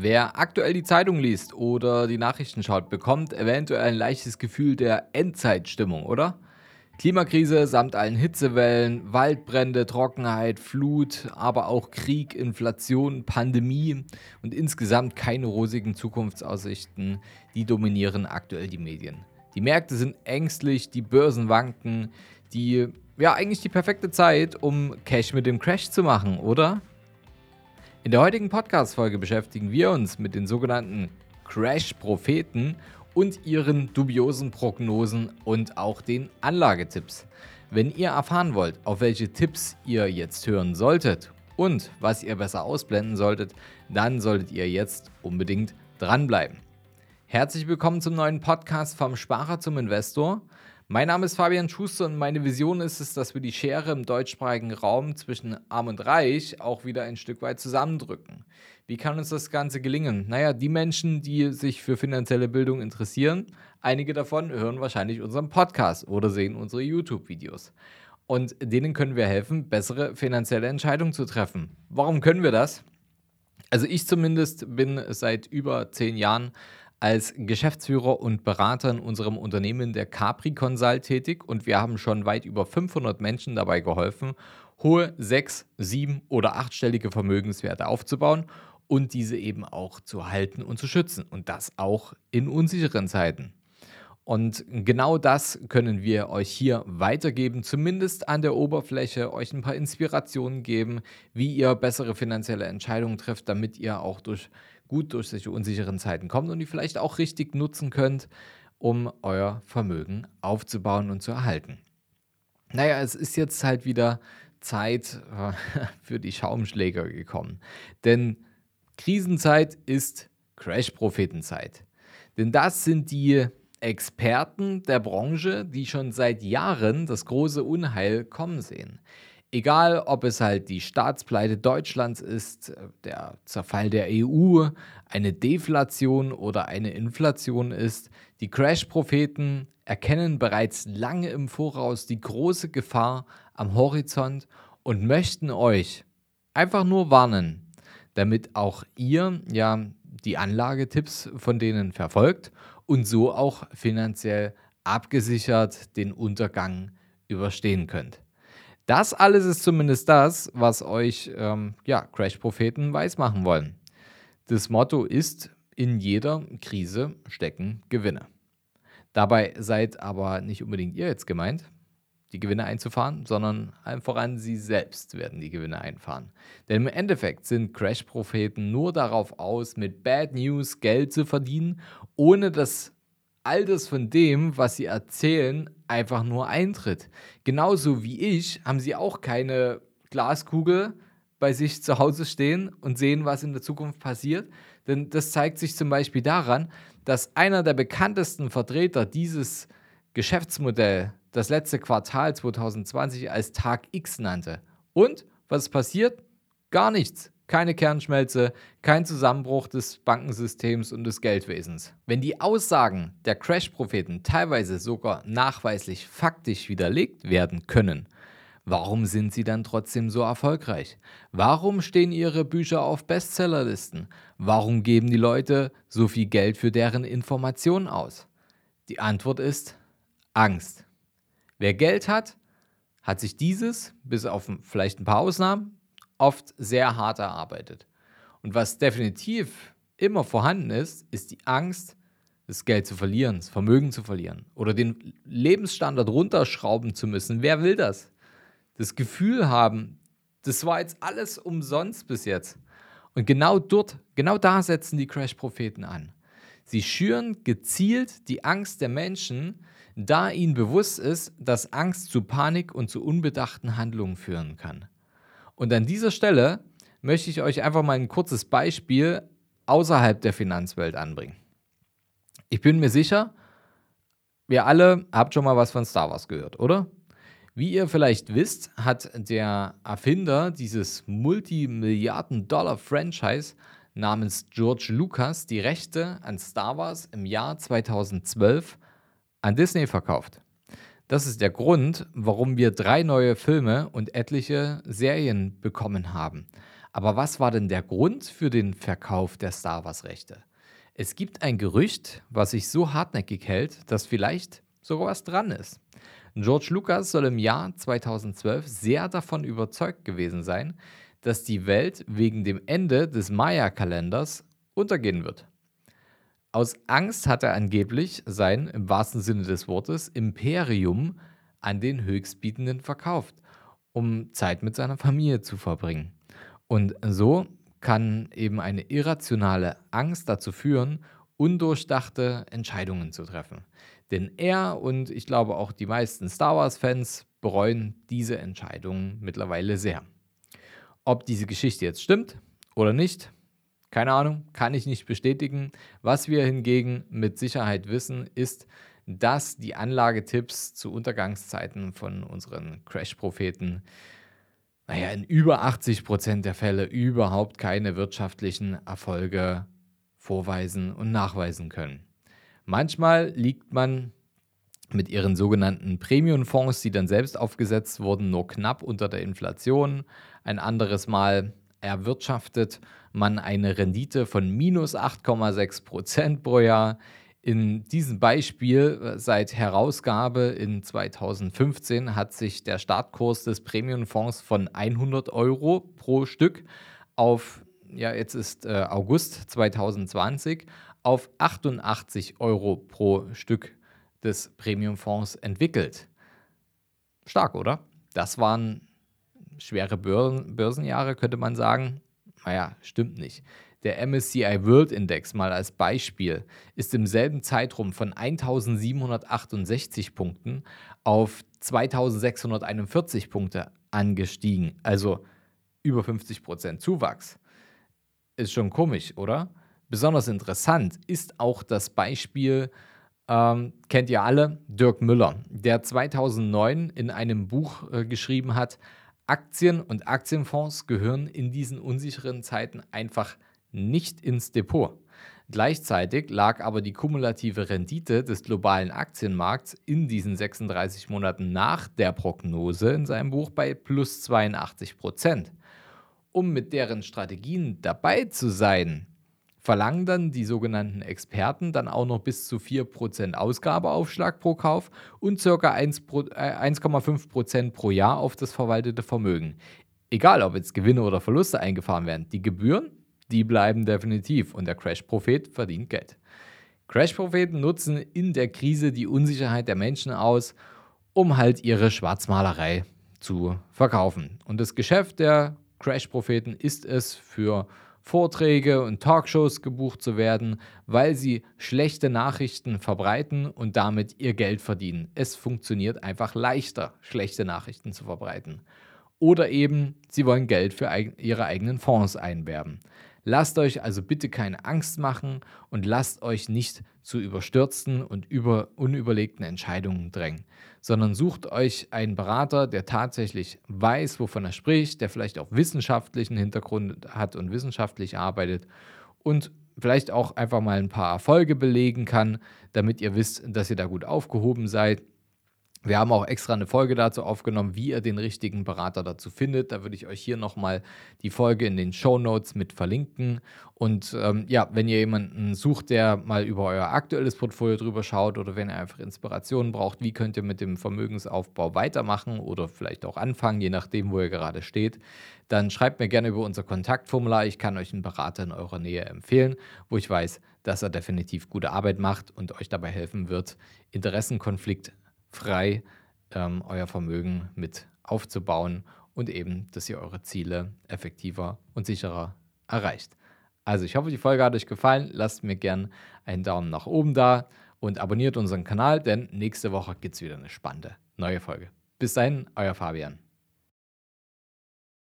Wer aktuell die Zeitung liest oder die Nachrichten schaut, bekommt eventuell ein leichtes Gefühl der Endzeitstimmung, oder? Klimakrise samt allen Hitzewellen, Waldbrände, Trockenheit, Flut, aber auch Krieg, Inflation, Pandemie und insgesamt keine rosigen Zukunftsaussichten, die dominieren aktuell die Medien. Die Märkte sind ängstlich, die Börsen wanken, die ja eigentlich die perfekte Zeit, um Cash mit dem Crash zu machen, oder? In der heutigen Podcast-Folge beschäftigen wir uns mit den sogenannten Crash-Propheten und ihren dubiosen Prognosen und auch den Anlagetipps. Wenn ihr erfahren wollt, auf welche Tipps ihr jetzt hören solltet und was ihr besser ausblenden solltet, dann solltet ihr jetzt unbedingt dranbleiben. Herzlich willkommen zum neuen Podcast vom Sparer zum Investor. Mein Name ist Fabian Schuster und meine Vision ist es, dass wir die Schere im deutschsprachigen Raum zwischen Arm und Reich auch wieder ein Stück weit zusammendrücken. Wie kann uns das Ganze gelingen? Naja, die Menschen, die sich für finanzielle Bildung interessieren, einige davon hören wahrscheinlich unseren Podcast oder sehen unsere YouTube-Videos. Und denen können wir helfen, bessere finanzielle Entscheidungen zu treffen. Warum können wir das? Also ich zumindest bin seit über zehn Jahren als Geschäftsführer und Berater in unserem Unternehmen der Capri Consult tätig und wir haben schon weit über 500 Menschen dabei geholfen, hohe sechs, sieben oder achtstellige Vermögenswerte aufzubauen und diese eben auch zu halten und zu schützen und das auch in unsicheren Zeiten. Und genau das können wir euch hier weitergeben, zumindest an der Oberfläche, euch ein paar Inspirationen geben, wie ihr bessere finanzielle Entscheidungen trifft, damit ihr auch durch gut durch solche unsicheren Zeiten kommt und die vielleicht auch richtig nutzen könnt, um euer Vermögen aufzubauen und zu erhalten. Naja, es ist jetzt halt wieder Zeit äh, für die Schaumschläger gekommen. Denn Krisenzeit ist Crash-Prophetenzeit. Denn das sind die Experten der Branche, die schon seit Jahren das große Unheil kommen sehen. Egal, ob es halt die Staatspleite Deutschlands ist, der Zerfall der EU, eine Deflation oder eine Inflation ist, die Crash-Propheten erkennen bereits lange im Voraus die große Gefahr am Horizont und möchten euch einfach nur warnen, damit auch ihr ja die Anlagetipps von denen verfolgt und so auch finanziell abgesichert den Untergang überstehen könnt. Das alles ist zumindest das, was euch ähm, ja, Crash-Propheten weismachen wollen. Das Motto ist, in jeder Krise stecken Gewinne. Dabei seid aber nicht unbedingt ihr jetzt gemeint, die Gewinne einzufahren, sondern allen voran sie selbst werden die Gewinne einfahren. Denn im Endeffekt sind Crash-Propheten nur darauf aus, mit Bad News Geld zu verdienen, ohne dass all das von dem, was sie erzählen, einfach nur eintritt. Genauso wie ich haben sie auch keine Glaskugel bei sich zu Hause stehen und sehen, was in der Zukunft passiert. Denn das zeigt sich zum Beispiel daran, dass einer der bekanntesten Vertreter dieses Geschäftsmodells das letzte Quartal 2020 als Tag X nannte. Und was passiert? Gar nichts keine Kernschmelze, kein Zusammenbruch des Bankensystems und des Geldwesens. Wenn die Aussagen der Crash-Propheten teilweise sogar nachweislich faktisch widerlegt werden können, warum sind sie dann trotzdem so erfolgreich? Warum stehen ihre Bücher auf Bestsellerlisten? Warum geben die Leute so viel Geld für deren Informationen aus? Die Antwort ist Angst. Wer Geld hat, hat sich dieses, bis auf vielleicht ein paar Ausnahmen, oft sehr hart erarbeitet. Und was definitiv immer vorhanden ist, ist die Angst, das Geld zu verlieren, das Vermögen zu verlieren oder den Lebensstandard runterschrauben zu müssen. Wer will das? Das Gefühl haben, das war jetzt alles umsonst bis jetzt. Und genau dort, genau da setzen die Crash-Propheten an. Sie schüren gezielt die Angst der Menschen, da ihnen bewusst ist, dass Angst zu Panik und zu unbedachten Handlungen führen kann. Und an dieser Stelle möchte ich euch einfach mal ein kurzes Beispiel außerhalb der Finanzwelt anbringen. Ich bin mir sicher, ihr alle habt schon mal was von Star Wars gehört, oder? Wie ihr vielleicht wisst, hat der Erfinder dieses Multimilliarden-Dollar-Franchise namens George Lucas die Rechte an Star Wars im Jahr 2012 an Disney verkauft. Das ist der Grund, warum wir drei neue Filme und etliche Serien bekommen haben. Aber was war denn der Grund für den Verkauf der Star Wars-Rechte? Es gibt ein Gerücht, was sich so hartnäckig hält, dass vielleicht sogar was dran ist. George Lucas soll im Jahr 2012 sehr davon überzeugt gewesen sein, dass die Welt wegen dem Ende des Maya-Kalenders untergehen wird. Aus Angst hat er angeblich sein, im wahrsten Sinne des Wortes, Imperium an den Höchstbietenden verkauft, um Zeit mit seiner Familie zu verbringen. Und so kann eben eine irrationale Angst dazu führen, undurchdachte Entscheidungen zu treffen. Denn er und ich glaube auch die meisten Star Wars-Fans bereuen diese Entscheidungen mittlerweile sehr. Ob diese Geschichte jetzt stimmt oder nicht, keine Ahnung, kann ich nicht bestätigen. Was wir hingegen mit Sicherheit wissen, ist, dass die Anlagetipps zu Untergangszeiten von unseren Crash-Propheten, naja, in über 80 Prozent der Fälle überhaupt keine wirtschaftlichen Erfolge vorweisen und nachweisen können. Manchmal liegt man mit ihren sogenannten Premium-Fonds, die dann selbst aufgesetzt wurden, nur knapp unter der Inflation. Ein anderes Mal erwirtschaftet man eine Rendite von minus 8,6 Prozent pro Jahr. In diesem Beispiel äh, seit Herausgabe in 2015 hat sich der Startkurs des Premium-Fonds von 100 Euro pro Stück auf, ja, jetzt ist äh, August 2020, auf 88 Euro pro Stück des Premium-Fonds entwickelt. Stark, oder? Das waren schwere Börsenjahre, könnte man sagen. Naja, stimmt nicht. Der MSCI World Index mal als Beispiel ist im selben Zeitraum von 1768 Punkten auf 2641 Punkte angestiegen. Also über 50 Prozent Zuwachs. Ist schon komisch, oder? Besonders interessant ist auch das Beispiel, ähm, kennt ihr alle, Dirk Müller, der 2009 in einem Buch äh, geschrieben hat, Aktien und Aktienfonds gehören in diesen unsicheren Zeiten einfach nicht ins Depot. Gleichzeitig lag aber die kumulative Rendite des globalen Aktienmarkts in diesen 36 Monaten nach der Prognose in seinem Buch bei plus 82 Prozent. Um mit deren Strategien dabei zu sein, verlangen dann die sogenannten Experten dann auch noch bis zu 4% Ausgabeaufschlag pro Kauf und ca. 1,5% äh, pro Jahr auf das verwaltete Vermögen. Egal, ob jetzt Gewinne oder Verluste eingefahren werden, die Gebühren, die bleiben definitiv und der Crash-Prophet verdient Geld. Crash-Propheten nutzen in der Krise die Unsicherheit der Menschen aus, um halt ihre Schwarzmalerei zu verkaufen. Und das Geschäft der Crash-Propheten ist es für Vorträge und Talkshows gebucht zu werden, weil sie schlechte Nachrichten verbreiten und damit ihr Geld verdienen. Es funktioniert einfach leichter, schlechte Nachrichten zu verbreiten. Oder eben, sie wollen Geld für ihre eigenen Fonds einwerben. Lasst euch also bitte keine Angst machen und lasst euch nicht zu überstürzten und über unüberlegten Entscheidungen drängen, sondern sucht euch einen Berater, der tatsächlich weiß, wovon er spricht, der vielleicht auch wissenschaftlichen Hintergrund hat und wissenschaftlich arbeitet und vielleicht auch einfach mal ein paar Erfolge belegen kann, damit ihr wisst, dass ihr da gut aufgehoben seid wir haben auch extra eine Folge dazu aufgenommen, wie ihr den richtigen Berater dazu findet. Da würde ich euch hier nochmal die Folge in den Show Notes mit verlinken. Und ähm, ja, wenn ihr jemanden sucht, der mal über euer aktuelles Portfolio drüber schaut oder wenn ihr einfach Inspirationen braucht, wie könnt ihr mit dem Vermögensaufbau weitermachen oder vielleicht auch anfangen, je nachdem, wo ihr gerade steht, dann schreibt mir gerne über unser Kontaktformular. Ich kann euch einen Berater in eurer Nähe empfehlen, wo ich weiß, dass er definitiv gute Arbeit macht und euch dabei helfen wird, Interessenkonflikt frei ähm, euer Vermögen mit aufzubauen und eben, dass ihr eure Ziele effektiver und sicherer erreicht. Also ich hoffe, die Folge hat euch gefallen. Lasst mir gern einen Daumen nach oben da und abonniert unseren Kanal, denn nächste Woche gibt es wieder eine spannende neue Folge. Bis dahin, euer Fabian.